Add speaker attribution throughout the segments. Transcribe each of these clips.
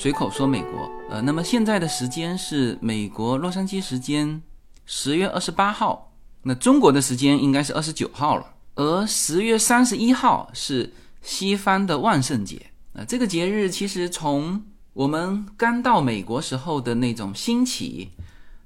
Speaker 1: 随口说美国。呃，那么现在的时间是美国洛杉矶时间十月二十八号，那中国的时间应该是二十九号了。而十月三十一号是西方的万圣节。啊，这个节日其实从我们刚到美国时候的那种兴起，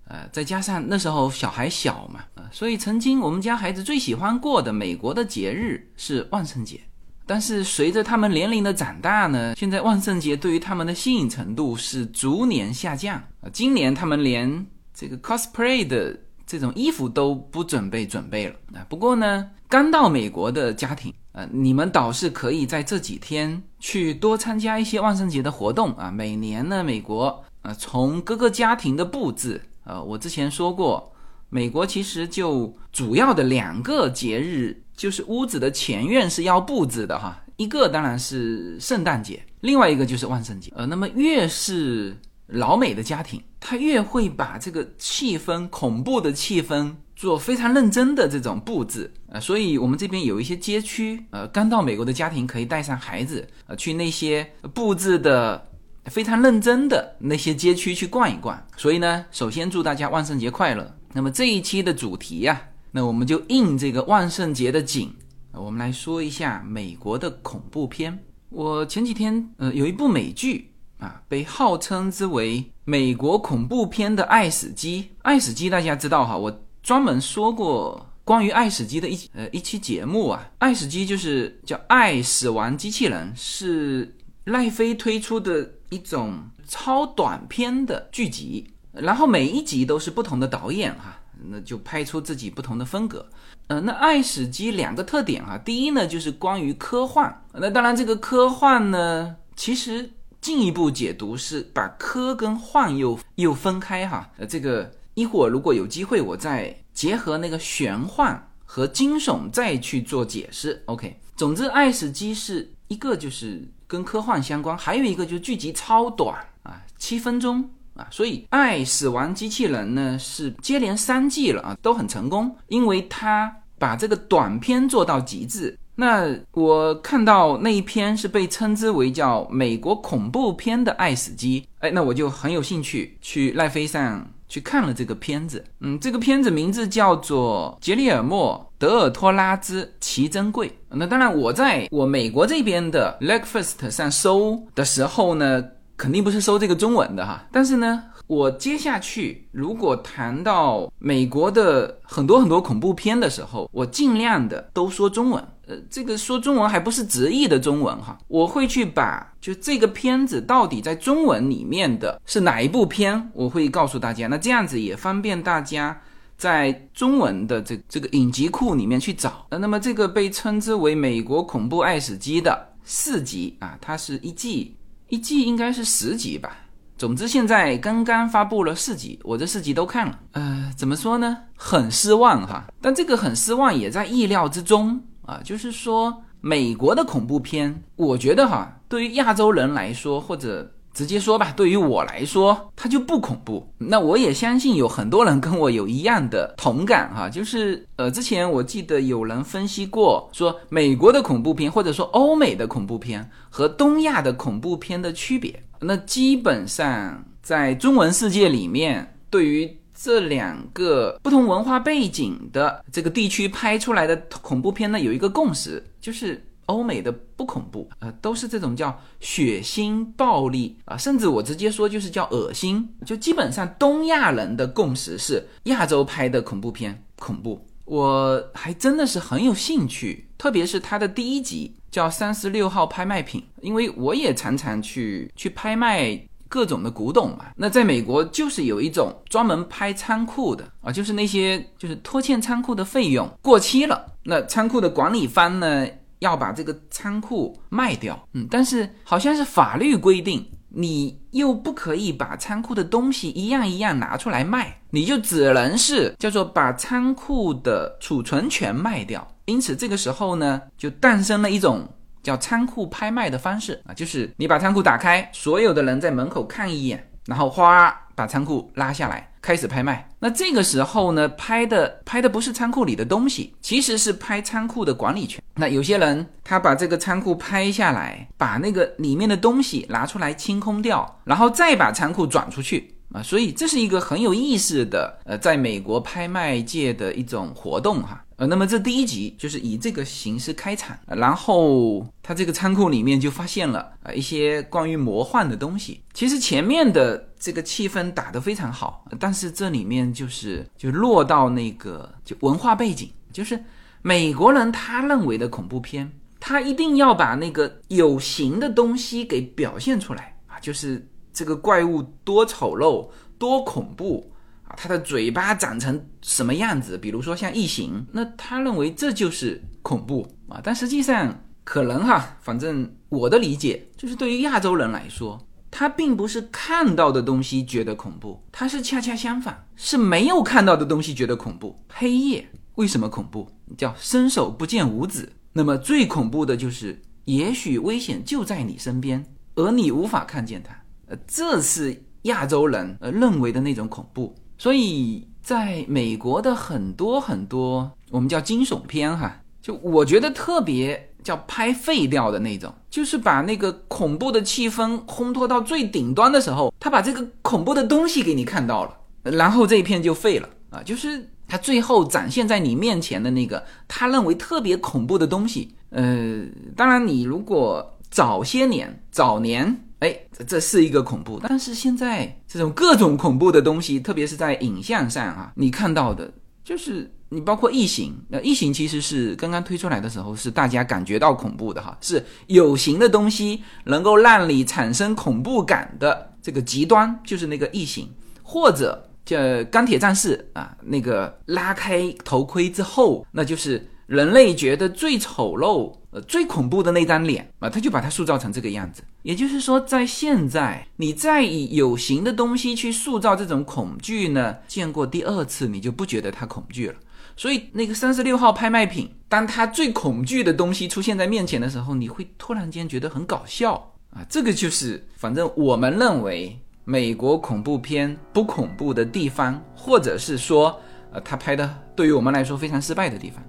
Speaker 1: 呃，再加上那时候小孩小嘛，啊，所以曾经我们家孩子最喜欢过的美国的节日是万圣节。但是随着他们年龄的长大呢，现在万圣节对于他们的吸引程度是逐年下降啊。今年他们连这个 cosplay 的这种衣服都不准备准备了啊。不过呢，刚到美国的家庭啊，你们倒是可以在这几天去多参加一些万圣节的活动啊。每年呢，美国啊，从各个家庭的布置啊，我之前说过，美国其实就主要的两个节日。就是屋子的前院是要布置的哈，一个当然是圣诞节，另外一个就是万圣节。呃，那么越是老美的家庭，他越会把这个气氛、恐怖的气氛做非常认真的这种布置呃，所以我们这边有一些街区，呃，刚到美国的家庭可以带上孩子，呃，去那些布置的非常认真的那些街区去逛一逛。所以呢，首先祝大家万圣节快乐。那么这一期的主题呀。那我们就应这个万圣节的景，我们来说一下美国的恐怖片。我前几天呃有一部美剧啊，被号称之为美国恐怖片的《爱死机》。《爱死机》大家知道哈，我专门说过关于《爱死机》的一呃一期节目啊，《爱死机》就是叫《爱死亡机器人》，是奈飞推出的一种超短片的剧集，然后每一集都是不同的导演哈。那就拍出自己不同的风格，呃，那《爱死机》两个特点啊，第一呢就是关于科幻，那当然这个科幻呢，其实进一步解读是把科跟幻又又分开哈，呃，这个一会儿如果有机会，我再结合那个玄幻和惊悚再去做解释。OK，总之《爱死机》是一个就是跟科幻相关，还有一个就是剧集超短啊，七分钟。啊，所以《爱死亡机器人》呢是接连三季了啊，都很成功，因为它把这个短片做到极致。那我看到那一篇是被称之为叫美国恐怖片的《爱死机》，哎，那我就很有兴趣去奈飞上去看了这个片子。嗯，这个片子名字叫做《杰里尔莫·德尔托拉兹奇珍贵》。那当然，我在我美国这边的 l e a k f a s t 上搜的时候呢。肯定不是搜这个中文的哈，但是呢，我接下去如果谈到美国的很多很多恐怖片的时候，我尽量的都说中文。呃，这个说中文还不是直译的中文哈，我会去把就这个片子到底在中文里面的是哪一部片，我会告诉大家。那这样子也方便大家在中文的这这个影集库里面去找。那么这个被称之为美国恐怖爱死机的四集啊，它是一季。一季应该是十集吧。总之，现在刚刚发布了四集，我这四集都看了。呃，怎么说呢？很失望哈。但这个很失望也在意料之中啊。就是说，美国的恐怖片，我觉得哈，对于亚洲人来说，或者。直接说吧，对于我来说，它就不恐怖。那我也相信有很多人跟我有一样的同感哈，就是呃，之前我记得有人分析过，说美国的恐怖片或者说欧美的恐怖片和东亚的恐怖片的区别。那基本上在中文世界里面，对于这两个不同文化背景的这个地区拍出来的恐怖片呢，有一个共识，就是。欧美的不恐怖，呃，都是这种叫血腥暴力啊，甚至我直接说就是叫恶心。就基本上东亚人的共识是亚洲拍的恐怖片恐怖。我还真的是很有兴趣，特别是它的第一集叫三十六号拍卖品，因为我也常常去去拍卖各种的古董嘛。那在美国就是有一种专门拍仓库的啊，就是那些就是拖欠仓库的费用过期了，那仓库的管理方呢？要把这个仓库卖掉，嗯，但是好像是法律规定，你又不可以把仓库的东西一样一样拿出来卖，你就只能是叫做把仓库的储存权卖掉。因此这个时候呢，就诞生了一种叫仓库拍卖的方式啊，就是你把仓库打开，所有的人在门口看一眼，然后哗把仓库拉下来。开始拍卖。那这个时候呢，拍的拍的不是仓库里的东西，其实是拍仓库的管理权。那有些人他把这个仓库拍下来，把那个里面的东西拿出来清空掉，然后再把仓库转出去。啊，所以这是一个很有意思的，呃，在美国拍卖界的一种活动哈。呃，那么这第一集就是以这个形式开场，然后他这个仓库里面就发现了啊一些关于魔幻的东西。其实前面的这个气氛打得非常好，但是这里面就是就落到那个就文化背景，就是美国人他认为的恐怖片，他一定要把那个有形的东西给表现出来啊，就是。这个怪物多丑陋，多恐怖啊！它的嘴巴长成什么样子？比如说像异形，那他认为这就是恐怖啊。但实际上，可能哈，反正我的理解就是，对于亚洲人来说，他并不是看到的东西觉得恐怖，他是恰恰相反，是没有看到的东西觉得恐怖。黑夜为什么恐怖？叫伸手不见五指。那么最恐怖的就是，也许危险就在你身边，而你无法看见它。呃，这是亚洲人呃认为的那种恐怖，所以在美国的很多很多我们叫惊悚片哈，就我觉得特别叫拍废掉的那种，就是把那个恐怖的气氛烘托到最顶端的时候，他把这个恐怖的东西给你看到了，然后这一片就废了啊，就是他最后展现在你面前的那个他认为特别恐怖的东西，呃，当然你如果早些年早年。哎，这这是一个恐怖，但是现在这种各种恐怖的东西，特别是在影像上啊，你看到的，就是你包括异形，那异形其实是刚刚推出来的时候，是大家感觉到恐怖的哈，是有形的东西能够让你产生恐怖感的这个极端，就是那个异形，或者叫钢铁战士啊，那个拉开头盔之后，那就是人类觉得最丑陋。呃，最恐怖的那张脸啊，他就把它塑造成这个样子。也就是说，在现在，你再以有形的东西去塑造这种恐惧呢，见过第二次你就不觉得它恐惧了。所以，那个三十六号拍卖品，当它最恐惧的东西出现在面前的时候，你会突然间觉得很搞笑啊。这个就是，反正我们认为美国恐怖片不恐怖的地方，或者是说，呃，他拍的对于我们来说非常失败的地方。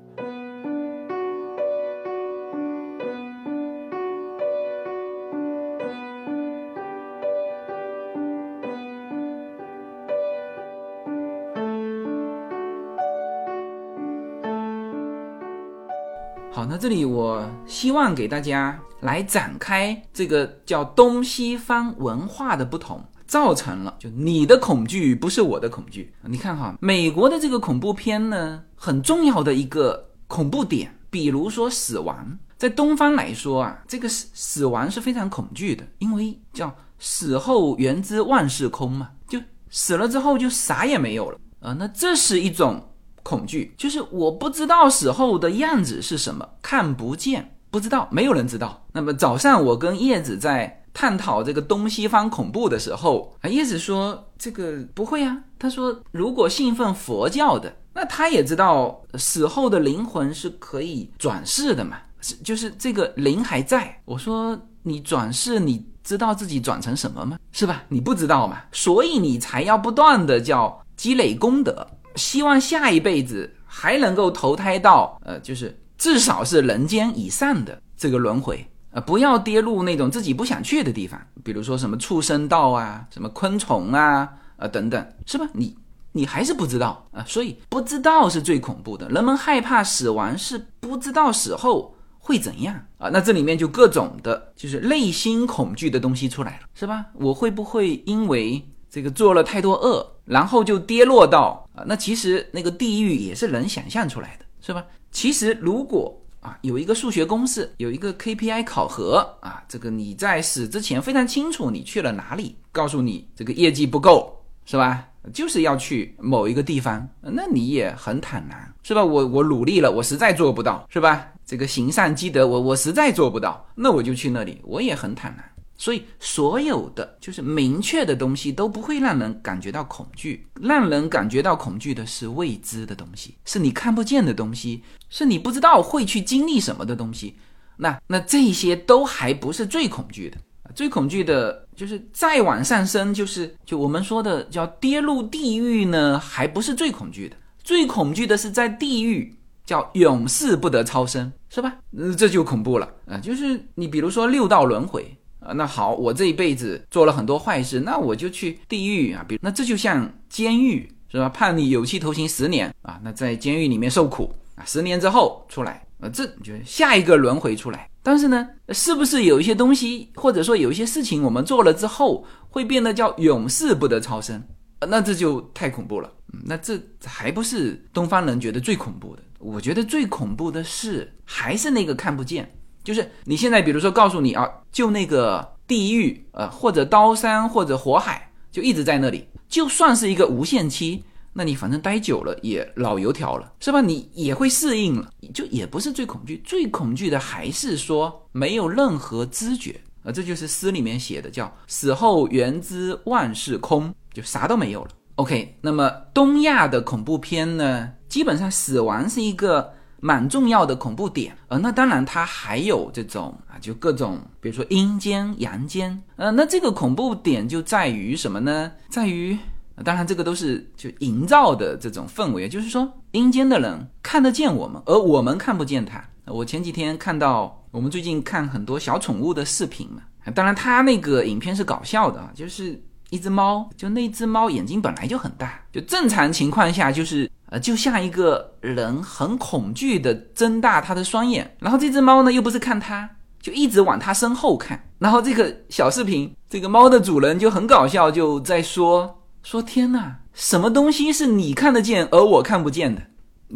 Speaker 1: 这里我希望给大家来展开这个叫东西方文化的不同，造成了就你的恐惧不是我的恐惧。你看哈，美国的这个恐怖片呢，很重要的一个恐怖点，比如说死亡，在东方来说啊，这个死死亡是非常恐惧的，因为叫死后原之万事空嘛，就死了之后就啥也没有了啊，那这是一种。恐惧就是我不知道死后的样子是什么，看不见，不知道，没有人知道。那么早上我跟叶子在探讨这个东西方恐怖的时候，啊，叶子说这个不会啊。他说如果信奉佛教的，那他也知道死后的灵魂是可以转世的嘛，是就是这个灵还在。我说你转世，你知道自己转成什么吗？是吧？你不知道嘛，所以你才要不断的叫积累功德。希望下一辈子还能够投胎到呃，就是至少是人间以上的这个轮回，呃，不要跌入那种自己不想去的地方，比如说什么畜生道啊，什么昆虫啊，呃等等，是吧？你你还是不知道啊，所以不知道是最恐怖的。人们害怕死亡是不知道死后会怎样啊，那这里面就各种的，就是内心恐惧的东西出来了，是吧？我会不会因为？这个做了太多恶，然后就跌落到啊，那其实那个地狱也是人想象出来的，是吧？其实如果啊有一个数学公式，有一个 KPI 考核啊，这个你在死之前非常清楚你去了哪里，告诉你这个业绩不够，是吧？就是要去某一个地方，那你也很坦然，是吧？我我努力了，我实在做不到，是吧？这个行善积德，我我实在做不到，那我就去那里，我也很坦然。所以，所有的就是明确的东西都不会让人感觉到恐惧，让人感觉到恐惧的是未知的东西，是你看不见的东西，是你不知道会去经历什么的东西。那那这些都还不是最恐惧的，最恐惧的就是再往上升，就是就我们说的叫跌入地狱呢，还不是最恐惧的，最恐惧的是在地狱叫永世不得超生，是吧？嗯，这就恐怖了啊！就是你比如说六道轮回啊，那好，我这一辈子做了很多坏事，那我就去地狱啊，比如那这就像监狱是吧？判你有期徒刑十年啊，那在监狱里面受苦啊，十年之后出来。呃，这就下一个轮回出来，但是呢，是不是有一些东西，或者说有一些事情，我们做了之后会变得叫永世不得超生？那这就太恐怖了。那这还不是东方人觉得最恐怖的？我觉得最恐怖的是还是那个看不见，就是你现在比如说告诉你啊，就那个地狱，呃，或者刀山或者火海，就一直在那里，就算是一个无限期。那你反正待久了也老油条了，是吧？你也会适应了，就也不是最恐惧，最恐惧的还是说没有任何知觉啊，这就是诗里面写的，叫死后原知万事空，就啥都没有了。OK，那么东亚的恐怖片呢，基本上死亡是一个蛮重要的恐怖点，呃，那当然它还有这种啊，就各种，比如说阴间、阳间，呃，那这个恐怖点就在于什么呢？在于。当然，这个都是就营造的这种氛围，就是说阴间的人看得见我们，而我们看不见他。我前几天看到，我们最近看很多小宠物的视频嘛，当然他那个影片是搞笑的啊，就是一只猫，就那只猫眼睛本来就很大，就正常情况下就是呃，就像一个人很恐惧的睁大他的双眼，然后这只猫呢又不是看它，就一直往它身后看，然后这个小视频，这个猫的主人就很搞笑，就在说。说天哪，什么东西是你看得见而我看不见的？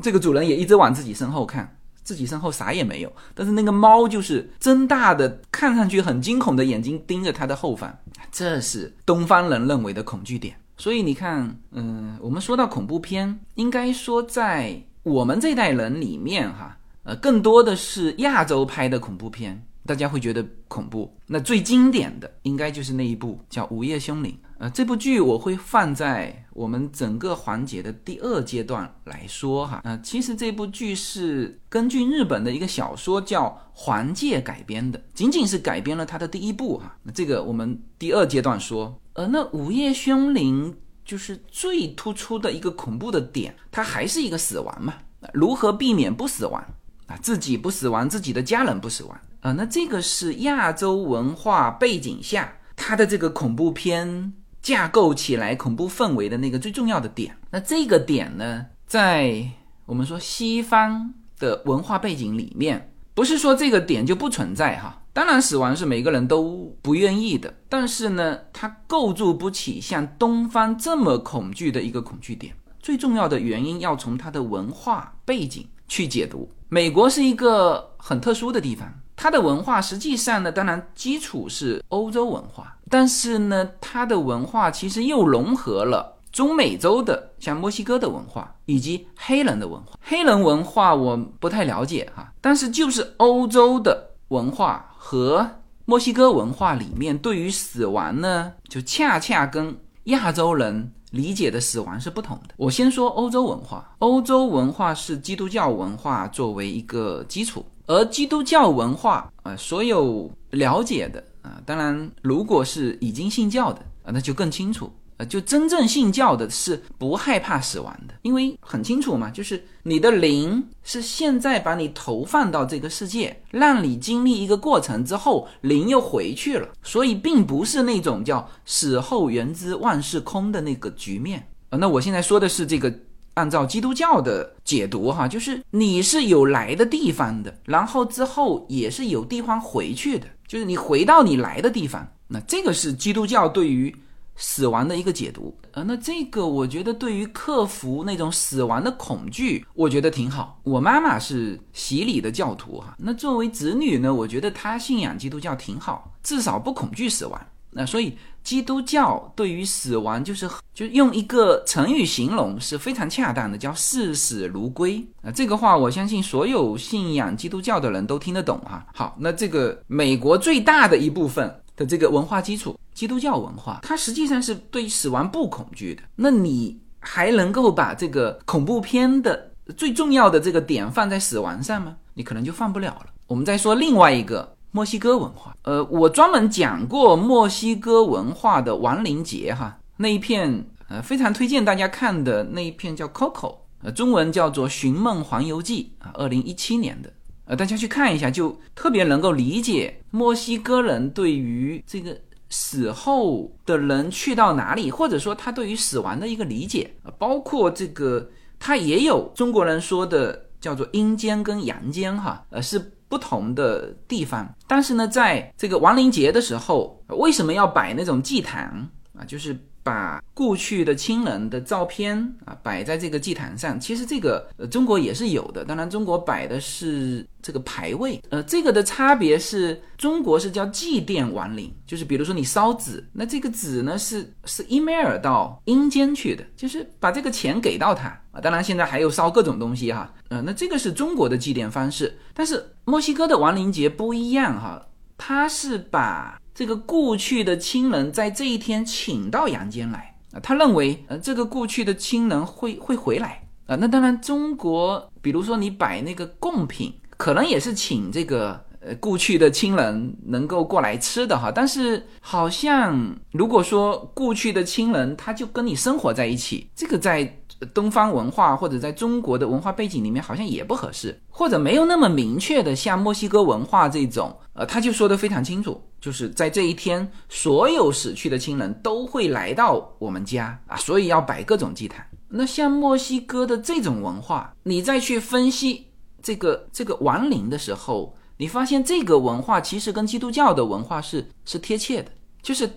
Speaker 1: 这个主人也一直往自己身后看，自己身后啥也没有，但是那个猫就是睁大的，看上去很惊恐的眼睛盯着它的后方，这是东方人认为的恐惧点。所以你看，嗯，我们说到恐怖片，应该说在我们这代人里面，哈，呃，更多的是亚洲拍的恐怖片，大家会觉得恐怖。那最经典的应该就是那一部叫《午夜凶铃》。呃，这部剧我会放在我们整个环节的第二阶段来说哈。呃，其实这部剧是根据日本的一个小说叫《环界》改编的，仅仅是改编了它的第一部哈。那这个我们第二阶段说。呃，那《午夜凶铃》就是最突出的一个恐怖的点，它还是一个死亡嘛？如何避免不死亡啊？自己不死亡，自己的家人不死亡啊？那这个是亚洲文化背景下它的这个恐怖片。架构起来恐怖氛围的那个最重要的点，那这个点呢，在我们说西方的文化背景里面，不是说这个点就不存在哈。当然，死亡是每个人都不愿意的，但是呢，它构筑不起像东方这么恐惧的一个恐惧点。最重要的原因要从它的文化背景去解读。美国是一个很特殊的地方。它的文化实际上呢，当然基础是欧洲文化，但是呢，它的文化其实又融合了中美洲的，像墨西哥的文化以及黑人的文化。黑人文化我不太了解哈，但是就是欧洲的文化和墨西哥文化里面对于死亡呢，就恰恰跟亚洲人理解的死亡是不同的。我先说欧洲文化，欧洲文化是基督教文化作为一个基础。而基督教文化啊，所有了解的啊，当然，如果是已经信教的啊，那就更清楚呃。就真正信教的是不害怕死亡的，因为很清楚嘛，就是你的灵是现在把你投放到这个世界，让你经历一个过程之后，灵又回去了，所以并不是那种叫死后原知万事空的那个局面呃。那我现在说的是这个。按照基督教的解读，哈，就是你是有来的地方的，然后之后也是有地方回去的，就是你回到你来的地方。那这个是基督教对于死亡的一个解读。呃，那这个我觉得对于克服那种死亡的恐惧，我觉得挺好。我妈妈是洗礼的教徒，哈，那作为子女呢，我觉得她信仰基督教挺好，至少不恐惧死亡。那所以。基督教对于死亡，就是就用一个成语形容是非常恰当的，叫视死如归啊。这个话我相信所有信仰基督教的人都听得懂哈。好，那这个美国最大的一部分的这个文化基础，基督教文化，它实际上是对死亡不恐惧的。那你还能够把这个恐怖片的最重要的这个点放在死亡上吗？你可能就放不了了。我们再说另外一个。墨西哥文化。呃，我专门讲过墨西哥文化的亡灵节哈，那一片呃非常推荐大家看的那一片叫《Coco》，呃，中文叫做《寻梦环游记》啊，二零一七年的。呃，大家去看一下，就特别能够理解墨西哥人对于这个死后的人去到哪里，或者说他对于死亡的一个理解啊，包括这个他也有中国人说的叫做阴间跟阳间哈，呃是不同的地方。但是呢，在这个亡灵节的时候，为什么要摆那种祭坛啊？就是。把过去的亲人的照片啊摆在这个祭坛上，其实这个呃中国也是有的，当然中国摆的是这个牌位，呃这个的差别是中国是叫祭奠亡灵，就是比如说你烧纸，那这个纸呢是是 email 到阴间去的，就是把这个钱给到他啊，当然现在还有烧各种东西哈，呃那这个是中国的祭奠方式，但是墨西哥的亡灵节不一样哈，他是把。这个故去的亲人在这一天请到阳间来啊，他认为呃这个故去的亲人会会回来啊。那当然，中国比如说你摆那个贡品，可能也是请这个呃故去的亲人能够过来吃的哈。但是好像如果说故去的亲人他就跟你生活在一起，这个在。东方文化或者在中国的文化背景里面，好像也不合适，或者没有那么明确的像墨西哥文化这种，呃，他就说的非常清楚，就是在这一天，所有死去的亲人都会来到我们家啊，所以要摆各种祭坛。那像墨西哥的这种文化，你再去分析这个这个亡灵的时候，你发现这个文化其实跟基督教的文化是是贴切的，就是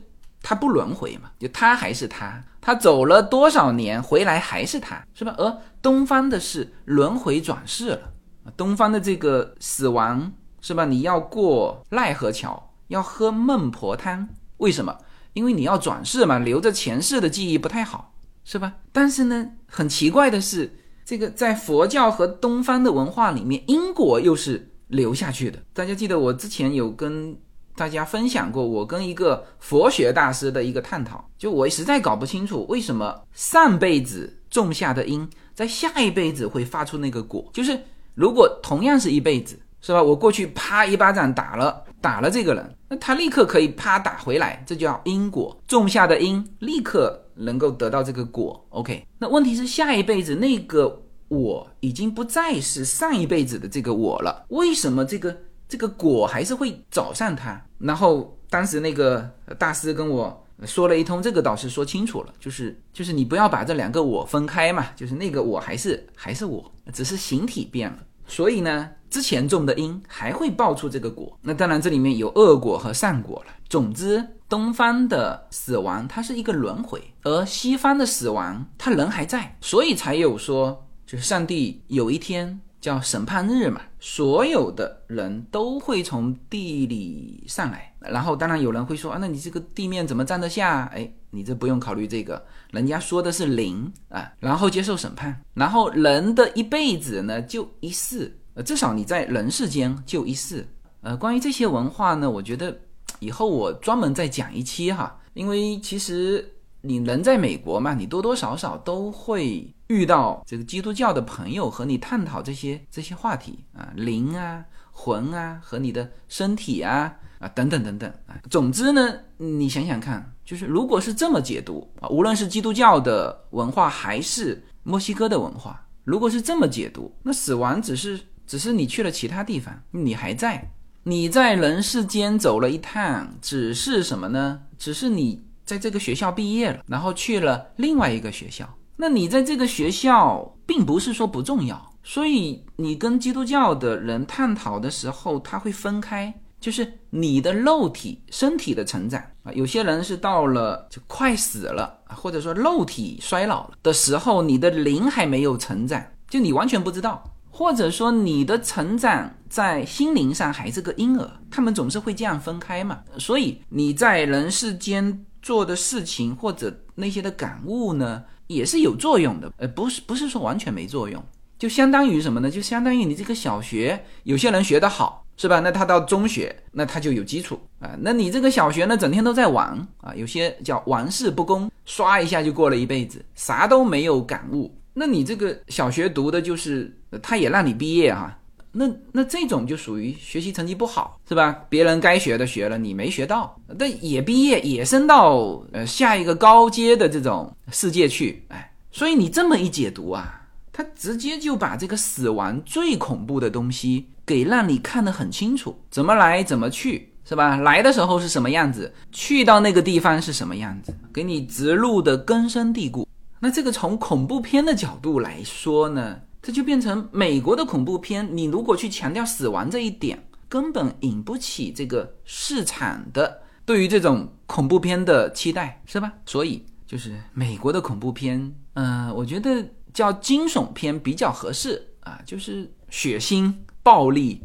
Speaker 1: 它不轮回嘛，就他还是他。他走了多少年，回来还是他，是吧？而东方的是轮回转世了，东方的这个死亡，是吧？你要过奈何桥，要喝孟婆汤，为什么？因为你要转世嘛，留着前世的记忆不太好，是吧？但是呢，很奇怪的是，这个在佛教和东方的文化里面，因果又是留下去的。大家记得我之前有跟。大家分享过我跟一个佛学大师的一个探讨，就我实在搞不清楚为什么上辈子种下的因，在下一辈子会发出那个果。就是如果同样是一辈子，是吧？我过去啪一巴掌打了打了这个人，那他立刻可以啪打回来，这叫因果。种下的因立刻能够得到这个果。OK，那问题是下一辈子那个我已经不再是上一辈子的这个我了，为什么这个？这个果还是会找上他，然后当时那个大师跟我说了一通，这个导师说清楚了，就是就是你不要把这两个我分开嘛，就是那个我还是还是我，只是形体变了，所以呢，之前种的因还会爆出这个果，那当然这里面有恶果和善果了。总之，东方的死亡它是一个轮回，而西方的死亡他人还在，所以才有说，就是上帝有一天。叫审判日嘛，所有的人都会从地里上来，然后当然有人会说啊，那你这个地面怎么站得下？哎，你这不用考虑这个，人家说的是零啊，然后接受审判，然后人的一辈子呢就一世，呃，至少你在人世间就一世。呃，关于这些文化呢，我觉得以后我专门再讲一期哈，因为其实。你人在美国嘛，你多多少少都会遇到这个基督教的朋友和你探讨这些这些话题啊，灵啊、魂啊和你的身体啊啊等等等等啊。总之呢，你想想看，就是如果是这么解读啊，无论是基督教的文化还是墨西哥的文化，如果是这么解读，那死亡只是只是你去了其他地方，你还在，你在人世间走了一趟，只是什么呢？只是你。在这个学校毕业了，然后去了另外一个学校。那你在这个学校并不是说不重要，所以你跟基督教的人探讨的时候，他会分开，就是你的肉体身体的成长啊。有些人是到了就快死了，或者说肉体衰老了的时候，你的灵还没有成长，就你完全不知道，或者说你的成长在心灵上还是个婴儿，他们总是会这样分开嘛。所以你在人世间。做的事情或者那些的感悟呢，也是有作用的，呃，不是不是说完全没作用，就相当于什么呢？就相当于你这个小学，有些人学得好，是吧？那他到中学，那他就有基础啊。那你这个小学呢，整天都在玩啊，有些叫玩世不恭，刷一下就过了一辈子，啥都没有感悟。那你这个小学读的就是，他也让你毕业哈，那那这种就属于学习成绩不好，是吧？别人该学的学了，你没学到，但也毕业，也升到呃下一个高阶的这种世界去，哎，所以你这么一解读啊，他直接就把这个死亡最恐怖的东西给让你看得很清楚，怎么来怎么去，是吧？来的时候是什么样子，去到那个地方是什么样子，给你植入的根深蒂固。那这个从恐怖片的角度来说呢？这就变成美国的恐怖片，你如果去强调死亡这一点，根本引不起这个市场的对于这种恐怖片的期待，是吧？所以就是美国的恐怖片，嗯，我觉得叫惊悚片比较合适啊，就是血腥、暴力、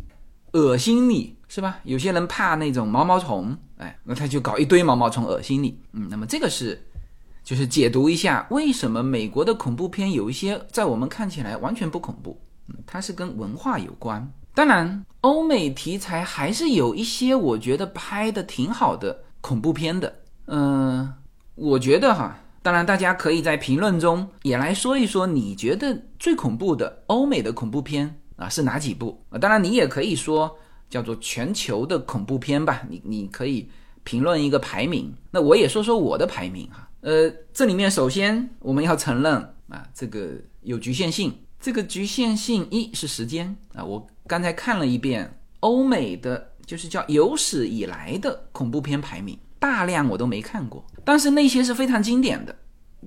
Speaker 1: 恶心你，是吧？有些人怕那种毛毛虫，哎，那他就搞一堆毛毛虫恶心你，嗯，那么这个是。就是解读一下为什么美国的恐怖片有一些在我们看起来完全不恐怖，它是跟文化有关。当然，欧美题材还是有一些我觉得拍的挺好的恐怖片的。嗯，我觉得哈，当然大家可以在评论中也来说一说，你觉得最恐怖的欧美的恐怖片啊是哪几部啊？当然你也可以说叫做全球的恐怖片吧，你你可以评论一个排名。那我也说说我的排名哈。呃，这里面首先我们要承认啊，这个有局限性。这个局限性一是时间啊，我刚才看了一遍欧美的，就是叫有史以来的恐怖片排名，大量我都没看过，但是那些是非常经典的。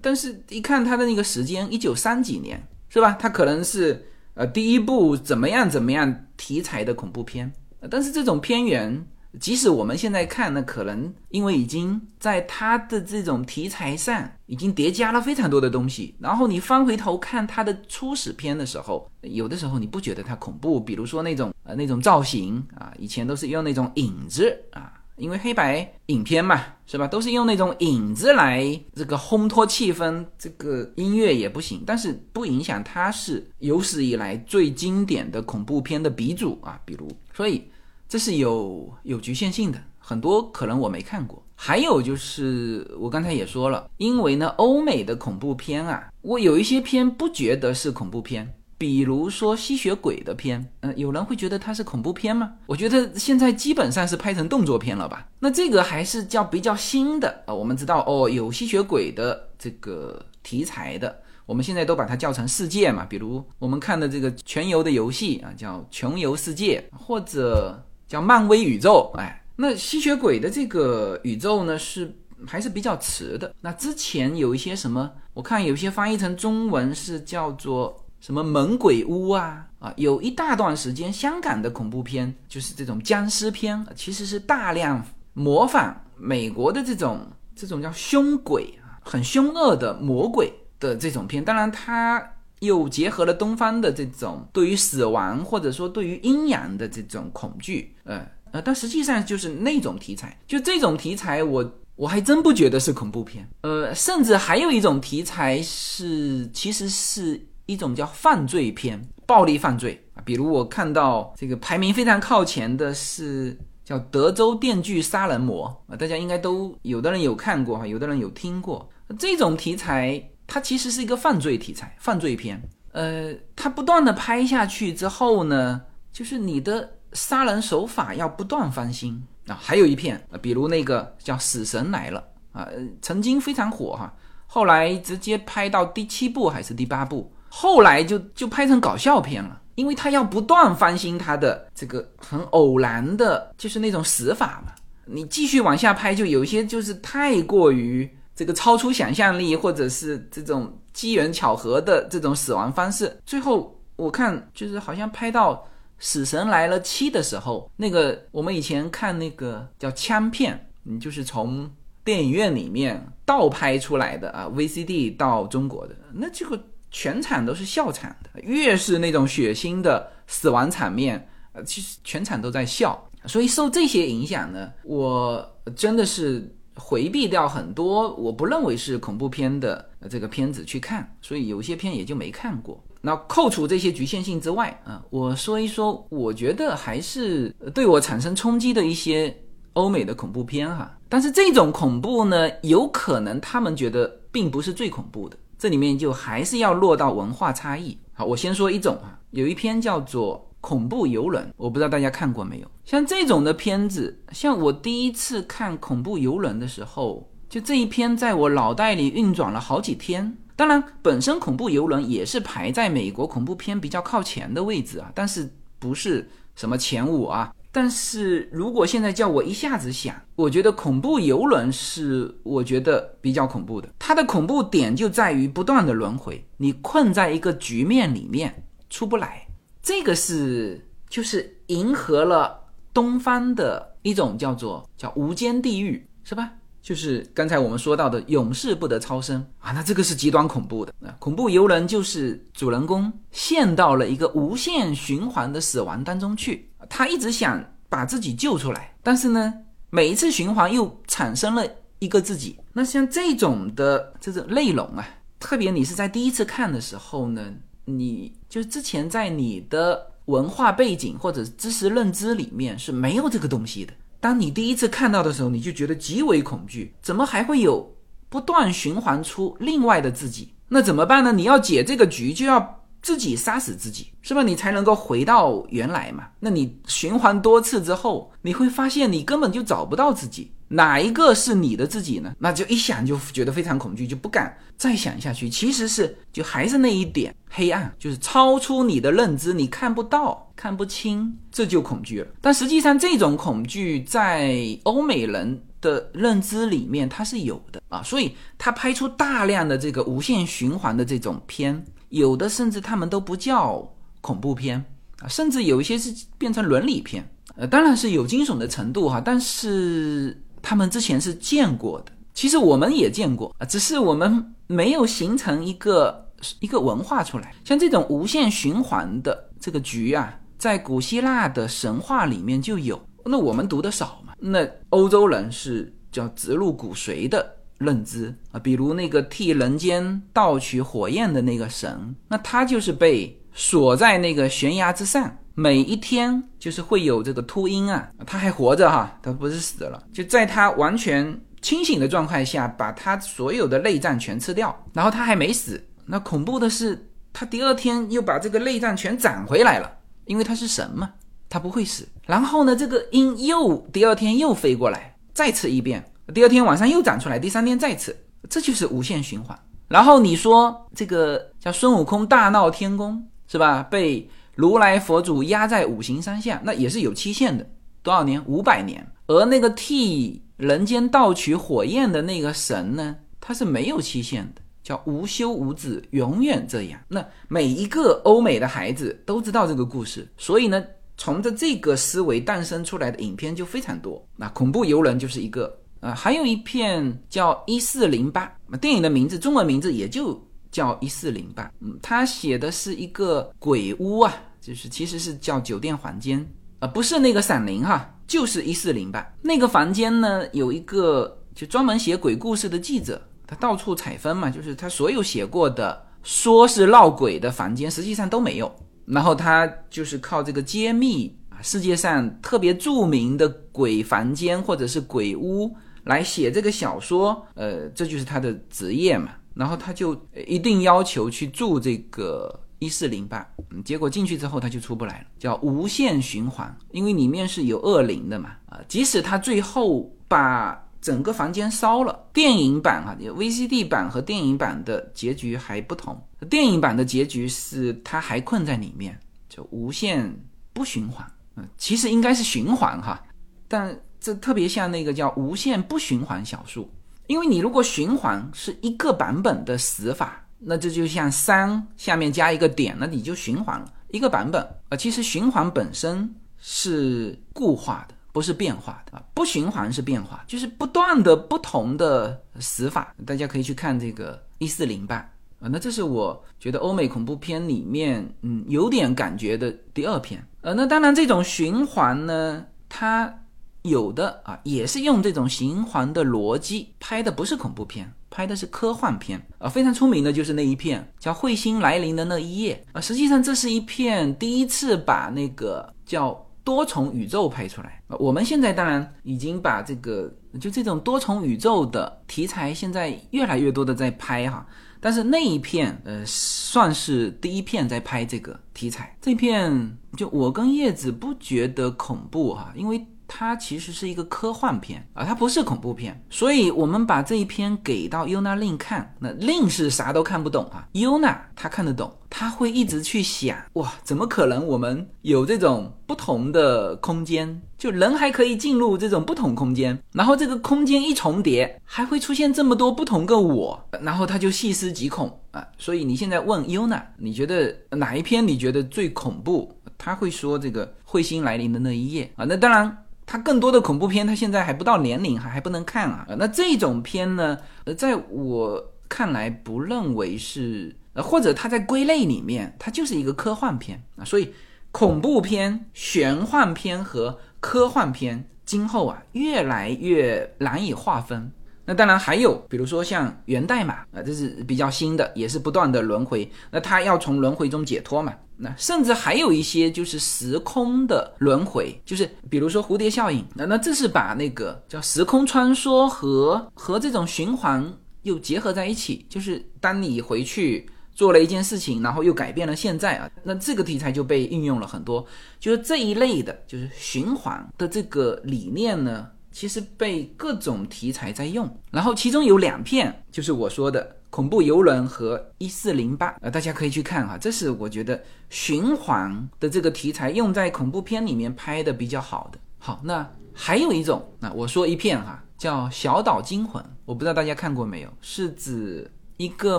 Speaker 1: 但是一看它的那个时间，一九三几年是吧？它可能是呃第一部怎么样怎么样题材的恐怖片，但是这种片源。即使我们现在看，那可能因为已经在它的这种题材上已经叠加了非常多的东西，然后你翻回头看它的初始片的时候，有的时候你不觉得它恐怖，比如说那种呃那种造型啊，以前都是用那种影子啊，因为黑白影片嘛，是吧？都是用那种影子来这个烘托气氛，这个音乐也不行，但是不影响它是有史以来最经典的恐怖片的鼻祖啊，比如所以。这是有有局限性的，很多可能我没看过。还有就是我刚才也说了，因为呢，欧美的恐怖片啊，我有一些片不觉得是恐怖片，比如说吸血鬼的片，嗯，有人会觉得它是恐怖片吗？我觉得现在基本上是拍成动作片了吧？那这个还是叫比较新的啊。我们知道哦，有吸血鬼的这个题材的，我们现在都把它叫成世界嘛。比如我们看的这个全游的游戏啊，叫穷游世界，或者。叫漫威宇宙，哎，那吸血鬼的这个宇宙呢是还是比较迟的。那之前有一些什么，我看有些翻译成中文是叫做什么猛鬼屋啊啊，有一大段时间香港的恐怖片就是这种僵尸片，其实是大量模仿美国的这种这种叫凶鬼啊，很凶恶的魔鬼的这种片。当然它。又结合了东方的这种对于死亡或者说对于阴阳的这种恐惧，呃呃，但实际上就是那种题材，就这种题材，我我还真不觉得是恐怖片，呃，甚至还有一种题材是，其实是一种叫犯罪片，暴力犯罪啊，比如我看到这个排名非常靠前的是叫《德州电锯杀人魔》啊，大家应该都有的人有看过哈，有的人有听过这种题材。它其实是一个犯罪题材，犯罪片。呃，它不断的拍下去之后呢，就是你的杀人手法要不断翻新啊。还有一片，比如那个叫《死神来了》啊，曾经非常火哈，后来直接拍到第七部还是第八部，后来就就拍成搞笑片了，因为它要不断翻新它的这个很偶然的，就是那种死法嘛。你继续往下拍，就有些就是太过于。这个超出想象力，或者是这种机缘巧合的这种死亡方式，最后我看就是好像拍到《死神来了七》的时候，那个我们以前看那个叫枪片，嗯，就是从电影院里面倒拍出来的啊，VCD 到中国的，那这个全场都是笑场的，越是那种血腥的死亡场面，呃，其实全场都在笑，所以受这些影响呢，我真的是。回避掉很多我不认为是恐怖片的这个片子去看，所以有些片也就没看过。那扣除这些局限性之外啊，我说一说，我觉得还是对我产生冲击的一些欧美的恐怖片哈。但是这种恐怖呢，有可能他们觉得并不是最恐怖的，这里面就还是要落到文化差异。好，我先说一种啊，有一篇叫做《恐怖游轮，我不知道大家看过没有？像这种的片子，像我第一次看恐怖游轮的时候，就这一篇在我脑袋里运转了好几天。当然，本身恐怖游轮也是排在美国恐怖片比较靠前的位置啊，但是不是什么前五啊。但是如果现在叫我一下子想，我觉得恐怖游轮是我觉得比较恐怖的。它的恐怖点就在于不断的轮回，你困在一个局面里面出不来。这个是就是迎合了东方的一种叫做叫无间地狱，是吧？就是刚才我们说到的永世不得超生啊，那这个是极端恐怖的。恐怖游轮就是主人公陷到了一个无限循环的死亡当中去，他一直想把自己救出来，但是呢，每一次循环又产生了一个自己。那像这种的这种内容啊，特别你是在第一次看的时候呢，你就之前在你的文化背景或者知识认知里面是没有这个东西的。当你第一次看到的时候，你就觉得极为恐惧，怎么还会有不断循环出另外的自己？那怎么办呢？你要解这个局，就要自己杀死自己，是吧？你才能够回到原来嘛。那你循环多次之后，你会发现你根本就找不到自己。哪一个是你的自己呢？那就一想就觉得非常恐惧，就不敢再想下去。其实是就还是那一点黑暗，就是超出你的认知，你看不到、看不清，这就恐惧了。但实际上，这种恐惧在欧美人的认知里面它是有的啊，所以他拍出大量的这个无限循环的这种片，有的甚至他们都不叫恐怖片啊，甚至有一些是变成伦理片。呃，当然是有惊悚的程度哈，但是。他们之前是见过的，其实我们也见过啊，只是我们没有形成一个一个文化出来。像这种无限循环的这个局啊，在古希腊的神话里面就有，那我们读的少嘛。那欧洲人是叫植入骨髓的认知啊，比如那个替人间盗取火焰的那个神，那他就是被锁在那个悬崖之上。每一天就是会有这个秃鹰啊，他还活着哈，他不是死了，就在他完全清醒的状态下，把他所有的内脏全吃掉，然后他还没死。那恐怖的是，他第二天又把这个内脏全长回来了，因为他是神嘛，他不会死。然后呢，这个鹰又第二天又飞过来，再吃一遍，第二天晚上又长出来，第三天再吃，这就是无限循环。然后你说这个叫孙悟空大闹天宫是吧？被。如来佛祖压在五行山下，那也是有期限的，多少年？五百年。而那个替人间盗取火焰的那个神呢，他是没有期限的，叫无休无止，永远这样。那每一个欧美的孩子都知道这个故事，所以呢，从着这个思维诞生出来的影片就非常多。那恐怖游轮就是一个啊，还有一片叫一四零八，电影的名字，中文名字也就叫一四零八。嗯，他写的是一个鬼屋啊。就是其实是叫酒店房间，呃，不是那个闪灵哈，就是一四零吧那个房间呢，有一个就专门写鬼故事的记者，他到处采风嘛，就是他所有写过的说是闹鬼的房间，实际上都没有。然后他就是靠这个揭秘啊世界上特别著名的鬼房间或者是鬼屋来写这个小说，呃，这就是他的职业嘛。然后他就一定要求去住这个。一四零八，结果进去之后他就出不来了，叫无限循环，因为里面是有恶灵的嘛，啊，即使他最后把整个房间烧了，电影版哈，VCD 版和电影版的结局还不同，电影版的结局是他还困在里面，就无限不循环，嗯，其实应该是循环哈，但这特别像那个叫无限不循环小数，因为你如果循环是一个版本的死法。那这就像三下面加一个点，那你就循环了一个版本啊。其实循环本身是固化的，不是变化的啊。不循环是变化，就是不断的不同的死法。大家可以去看这个一四零八啊。那这是我觉得欧美恐怖片里面嗯有点感觉的第二篇。呃，那当然这种循环呢，它有的啊也是用这种循环的逻辑拍的，不是恐怖片。拍的是科幻片啊，非常出名的就是那一片叫《彗星来临的那一夜》啊。实际上，这是一片第一次把那个叫多重宇宙拍出来。我们现在当然已经把这个就这种多重宇宙的题材，现在越来越多的在拍哈。但是那一片，呃，算是第一片在拍这个题材。这片就我跟叶子不觉得恐怖哈，因为。它其实是一个科幻片啊，它不是恐怖片，所以我们把这一篇给到 Yuna 另看，那另是啥都看不懂啊，Yuna 他看得懂，他会一直去想，哇，怎么可能我们有这种不同的空间，就人还可以进入这种不同空间，然后这个空间一重叠，还会出现这么多不同个我，然后他就细思极恐啊，所以你现在问 Yuna，你觉得哪一篇你觉得最恐怖？他会说这个彗星来临的那一夜啊，那当然。他更多的恐怖片，他现在还不到年龄，还还不能看啊。那这种片呢，呃，在我看来不认为是，呃，或者它在归类里面，它就是一个科幻片啊。所以，恐怖片、玄幻片和科幻片今后啊越来越难以划分。那当然还有，比如说像源代码啊，这是比较新的，也是不断的轮回。那它要从轮回中解脱嘛？那甚至还有一些就是时空的轮回，就是比如说蝴蝶效应，那那这是把那个叫时空穿梭和和这种循环又结合在一起，就是当你回去做了一件事情，然后又改变了现在啊，那这个题材就被运用了很多，就是这一类的，就是循环的这个理念呢，其实被各种题材在用，然后其中有两片就是我说的。恐怖游轮和一四零八，呃，大家可以去看哈，这是我觉得循环的这个题材用在恐怖片里面拍的比较好的。好，那还有一种，那我说一片哈，叫《小岛惊魂》，我不知道大家看过没有，是指一个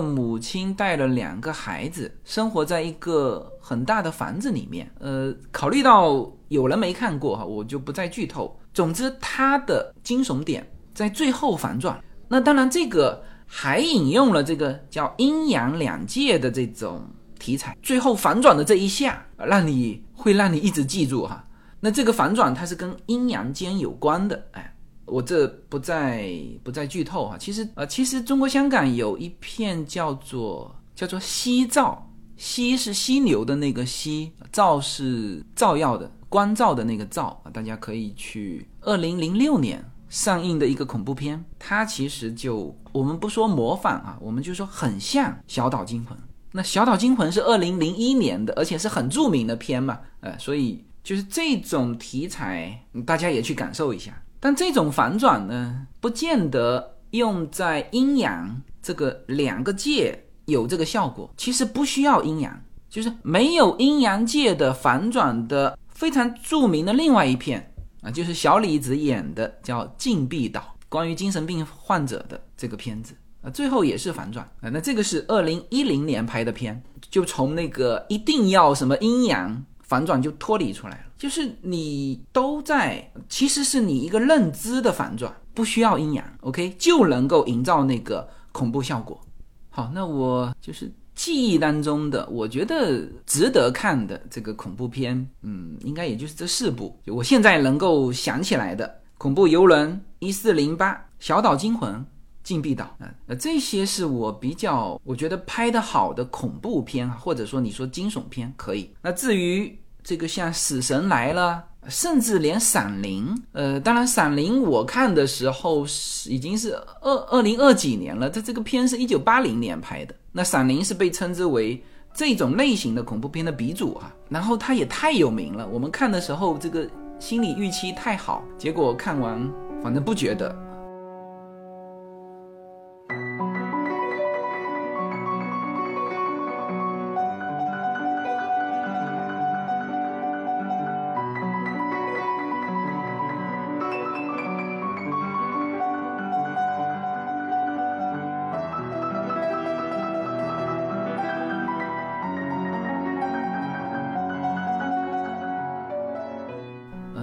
Speaker 1: 母亲带了两个孩子，生活在一个很大的房子里面。呃，考虑到有人没看过哈，我就不再剧透。总之，它的惊悚点在最后反转。那当然这个。还引用了这个叫阴阳两界的这种题材，最后反转的这一下，让你会让你一直记住哈。那这个反转它是跟阴阳间有关的，哎，我这不再不再剧透哈。其实呃，其实中国香港有一片叫做叫做西照，西是犀牛的那个西，照是照耀的光照的那个照啊，大家可以去二零零六年。上映的一个恐怖片，它其实就我们不说模仿啊，我们就说很像《小岛惊魂》。那《小岛惊魂》是二零零一年的，而且是很著名的片嘛，呃，所以就是这种题材，大家也去感受一下。但这种反转呢，不见得用在阴阳这个两个界有这个效果。其实不需要阴阳，就是没有阴阳界的反转的非常著名的另外一片。啊，就是小李子演的叫《禁闭岛》，关于精神病患者的这个片子啊，最后也是反转啊。那这个是二零一零年拍的片，就从那个一定要什么阴阳反转就脱离出来了，就是你都在，其实是你一个认知的反转，不需要阴阳，OK 就能够营造那个恐怖效果。好，那我就是。记忆当中的，我觉得值得看的这个恐怖片，嗯，应该也就是这四部。就我现在能够想起来的，《恐怖游轮》一四零八、《小岛惊魂》、《禁闭岛》啊，那，这些是我比较我觉得拍的好的恐怖片，或者说你说惊悚片可以。那至于这个像《死神来了》。甚至连《闪灵》，呃，当然，《闪灵》我看的时候是已经是二二零二几年了，它这个片是一九八零年拍的。那《闪灵》是被称之为这种类型的恐怖片的鼻祖啊，然后它也太有名了。我们看的时候，这个心理预期太好，结果看完反正不觉得。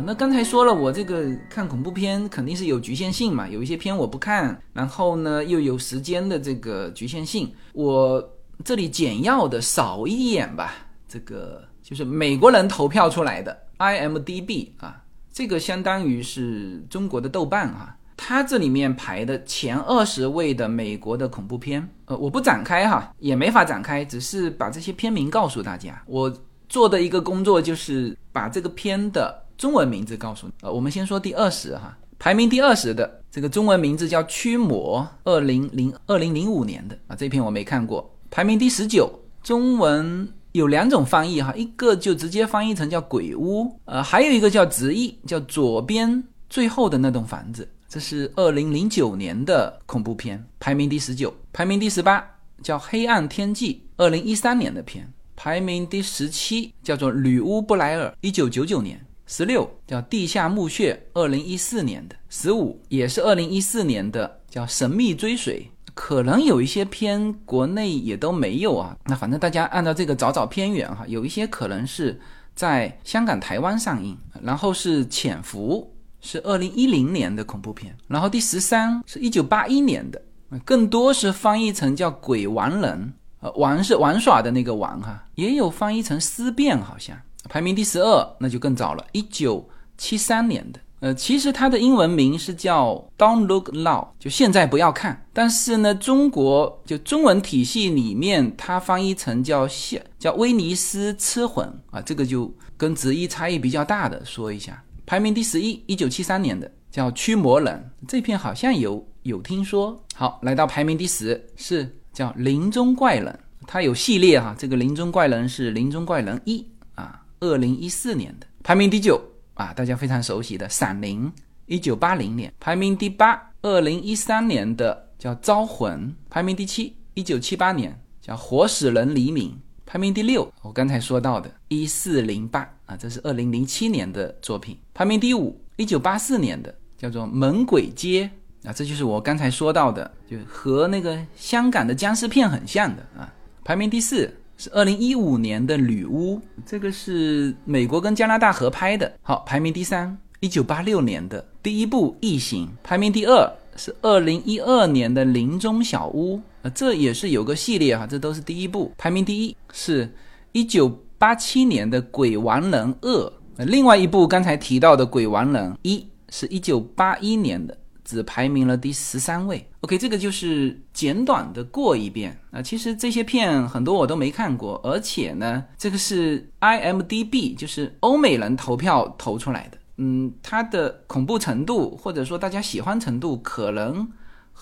Speaker 1: 那刚才说了，我这个看恐怖片肯定是有局限性嘛，有一些片我不看，然后呢又有时间的这个局限性，我这里简要的扫一眼吧。这个就是美国人投票出来的 IMDB 啊，这个相当于是中国的豆瓣啊，它这里面排的前二十位的美国的恐怖片，呃，我不展开哈，也没法展开，只是把这些片名告诉大家。我做的一个工作就是把这个片的。中文名字告诉你。呃，我们先说第二十哈，排名第二十的这个中文名字叫驱魔，二零零二零零五年的啊，这篇我没看过。排名第十九，中文有两种翻译哈，一个就直接翻译成叫鬼屋，呃，还有一个叫直译，叫左边最后的那栋房子。这是二零零九年的恐怖片，排名第十九。排名第十八叫《黑暗天际》，二零一三年的片。排名第十七叫做《女巫布莱尔》，一九九九年。十六叫《地下墓穴》，二零一四年的。十五也是二零一四年的，叫《神秘追随》。可能有一些片国内也都没有啊。那反正大家按照这个找找片源哈，有一些可能是在香港、台湾上映。然后是《潜伏》。是二零一零年的恐怖片，然后第十三是一九八一年的，更多是翻译成叫鬼玩人，呃，玩是玩耍的那个玩哈，也有翻译成思辨，好像排名第十二，那就更早了，一九七三年的，呃，其实它的英文名是叫 Don't Look Now，就现在不要看，但是呢，中国就中文体系里面它翻译成叫现叫威尼斯吃魂啊，这个就跟直译差异比较大的说一下。排名第十一，一九七三年的叫《驱魔人》，这片好像有有听说。好，来到排名第十，是叫《林中怪人》，它有系列哈。这个《林中怪人》是《林中怪人一》，二零一四年的。排名第九啊，大家非常熟悉的《闪灵》，一九八零年。排名第八，二零一三年的叫《招魂》。排名第七，一九七八年叫《活死人黎明》。排名第六，我刚才说到的《一四零八》啊，这是二零零七年的作品。排名第五，一九八四年的叫做《猛鬼街》啊，这就是我刚才说到的，就和那个香港的僵尸片很像的啊。排名第四是二零一五年的《女巫》，这个是美国跟加拿大合拍的。好，排名第三，一九八六年的第一部《异形》。排名第二是二零一二年的《林中小屋》。呃，这也是有个系列哈，这都是第一部，排名第一是一九八七年的《鬼玩人二》，另外一部刚才提到的《鬼玩人一》是一九八一年的，只排名了第十三位。OK，这个就是简短的过一遍啊。其实这些片很多我都没看过，而且呢，这个是 IMDB，就是欧美人投票投出来的，嗯，它的恐怖程度或者说大家喜欢程度可能。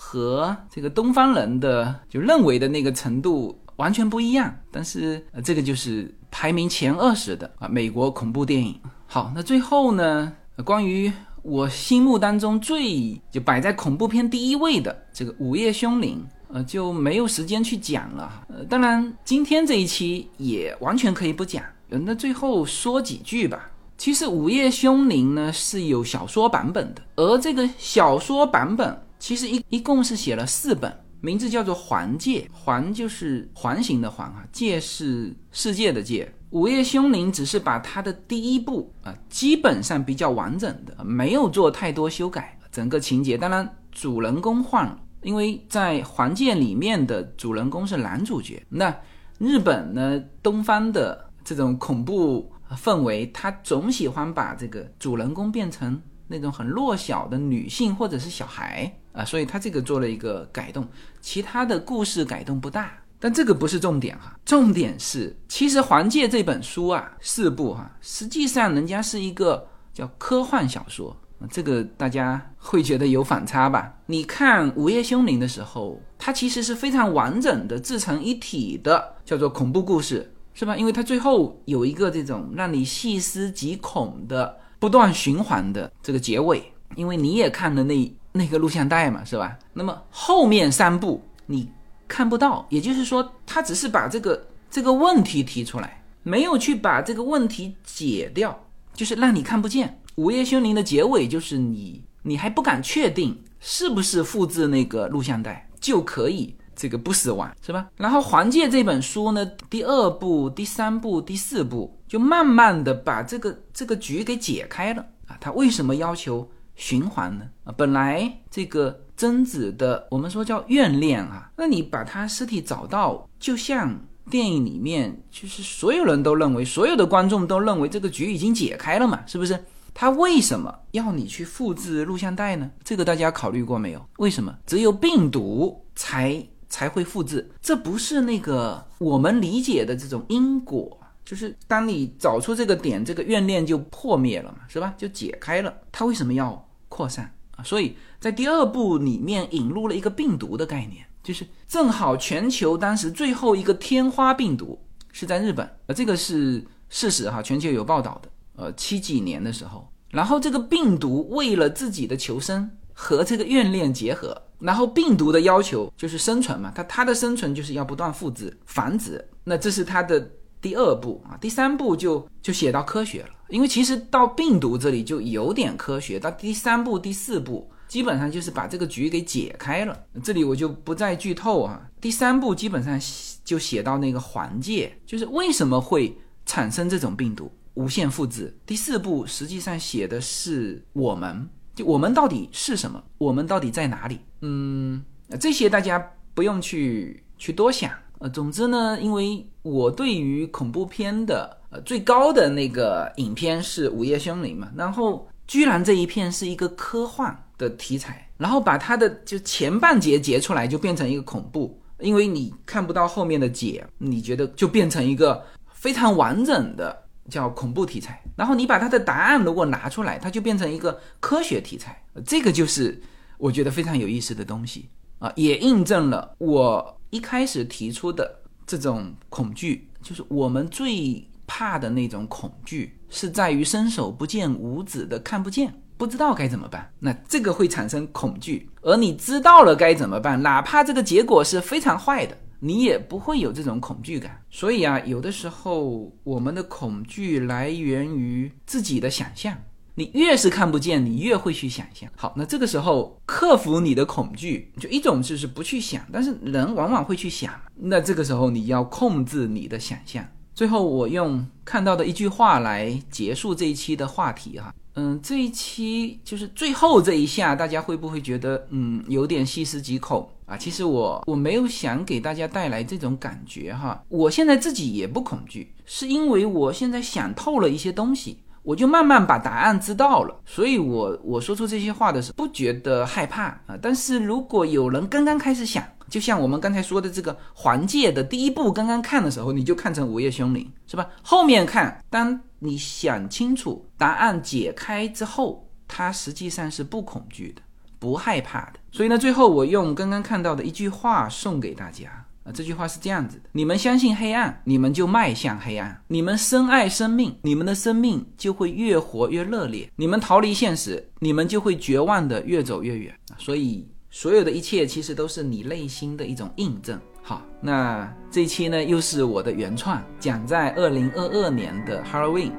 Speaker 1: 和这个东方人的就认为的那个程度完全不一样，但是呃，这个就是排名前二十的啊，美国恐怖电影。好，那最后呢，关于我心目当中最就摆在恐怖片第一位的这个《午夜凶铃》，呃，就没有时间去讲了。呃，当然今天这一期也完全可以不讲。那最后说几句吧。其实《午夜凶铃》呢是有小说版本的，而这个小说版本。其实一一共是写了四本，名字叫做《环界》，环就是环形的环啊，界是世界的界。午夜凶铃只是把它的第一部啊，基本上比较完整的，没有做太多修改，整个情节当然主人公换了，因为在环界里面的主人公是男主角。那日本呢，东方的这种恐怖氛围，他总喜欢把这个主人公变成那种很弱小的女性或者是小孩。啊，所以他这个做了一个改动，其他的故事改动不大，但这个不是重点哈，重点是其实《环界》这本书啊，四部哈，实际上人家是一个叫科幻小说，这个大家会觉得有反差吧？你看《午夜凶铃》的时候，它其实是非常完整的自成一体的，叫做恐怖故事，是吧？因为它最后有一个这种让你细思极恐的、不断循环的这个结尾，因为你也看了那。那个录像带嘛，是吧？那么后面三部你看不到，也就是说，他只是把这个这个问题提出来，没有去把这个问题解掉，就是让你看不见。《午夜凶铃》的结尾就是你你还不敢确定是不是复制那个录像带就可以这个不死亡，是吧？然后《环界》这本书呢，第二部、第三部、第四部就慢慢的把这个这个局给解开了啊，他为什么要求？循环呢？啊，本来这个贞子的，我们说叫怨恋啊，那你把他尸体找到，就像电影里面，就是所有人都认为，所有的观众都认为这个局已经解开了嘛，是不是？他为什么要你去复制录像带呢？这个大家考虑过没有？为什么只有病毒才才会复制？这不是那个我们理解的这种因果。就是当你找出这个点，这个怨念就破灭了嘛，是吧？就解开了。他为什么要扩散？所以在第二部里面引入了一个病毒的概念，就是正好全球当时最后一个天花病毒是在日本，呃，这个是事实哈，全球有报道的。呃，七几年的时候，然后这个病毒为了自己的求生和这个怨念结合，然后病毒的要求就是生存嘛，它它的生存就是要不断复制繁殖，那这是它的。第二步啊，第三步就就写到科学了，因为其实到病毒这里就有点科学，到第三步、第四步基本上就是把这个局给解开了。这里我就不再剧透啊。第三步基本上就写到那个环界，就是为什么会产生这种病毒无限复制。第四步实际上写的是我们，就我们到底是什么，我们到底在哪里？嗯，这些大家不用去去多想。呃，总之呢，因为我对于恐怖片的呃最高的那个影片是《午夜凶铃》嘛，然后居然这一片是一个科幻的题材，然后把它的就前半截截出来就变成一个恐怖，因为你看不到后面的解，你觉得就变成一个非常完整的叫恐怖题材，然后你把它的答案如果拿出来，它就变成一个科学题材，这个就是我觉得非常有意思的东西啊，也印证了我。一开始提出的这种恐惧，就是我们最怕的那种恐惧，是在于伸手不见五指的看不见，不知道该怎么办。那这个会产生恐惧，而你知道了该怎么办，哪怕这个结果是非常坏的，你也不会有这种恐惧感。所以啊，有的时候我们的恐惧来源于自己的想象。你越是看不见，你越会去想象。好，那这个时候克服你的恐惧，就一种就是不去想，但是人往往会去想。那这个时候你要控制你的想象。最后，我用看到的一句话来结束这一期的话题哈。嗯，这一期就是最后这一下，大家会不会觉得嗯有点细思极恐啊？其实我我没有想给大家带来这种感觉哈。我现在自己也不恐惧，是因为我现在想透了一些东西。我就慢慢把答案知道了，所以我我说出这些话的时候不觉得害怕啊。但是如果有人刚刚开始想，就像我们刚才说的这个环界的第一步刚刚看的时候，你就看成午夜凶铃是吧？后面看，当你想清楚答案解开之后，它实际上是不恐惧的，不害怕的。所以呢，最后我用刚刚看到的一句话送给大家。这句话是这样子的：你们相信黑暗，你们就迈向黑暗；你们深爱生命，你们的生命就会越活越热烈；你们逃离现实，你们就会绝望的越走越远。所以，所有的一切其实都是你内心的一种印证。好，那这一期呢，又是我的原创，讲在二零二二年的 Halloween，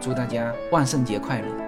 Speaker 1: 祝大家万圣节快乐。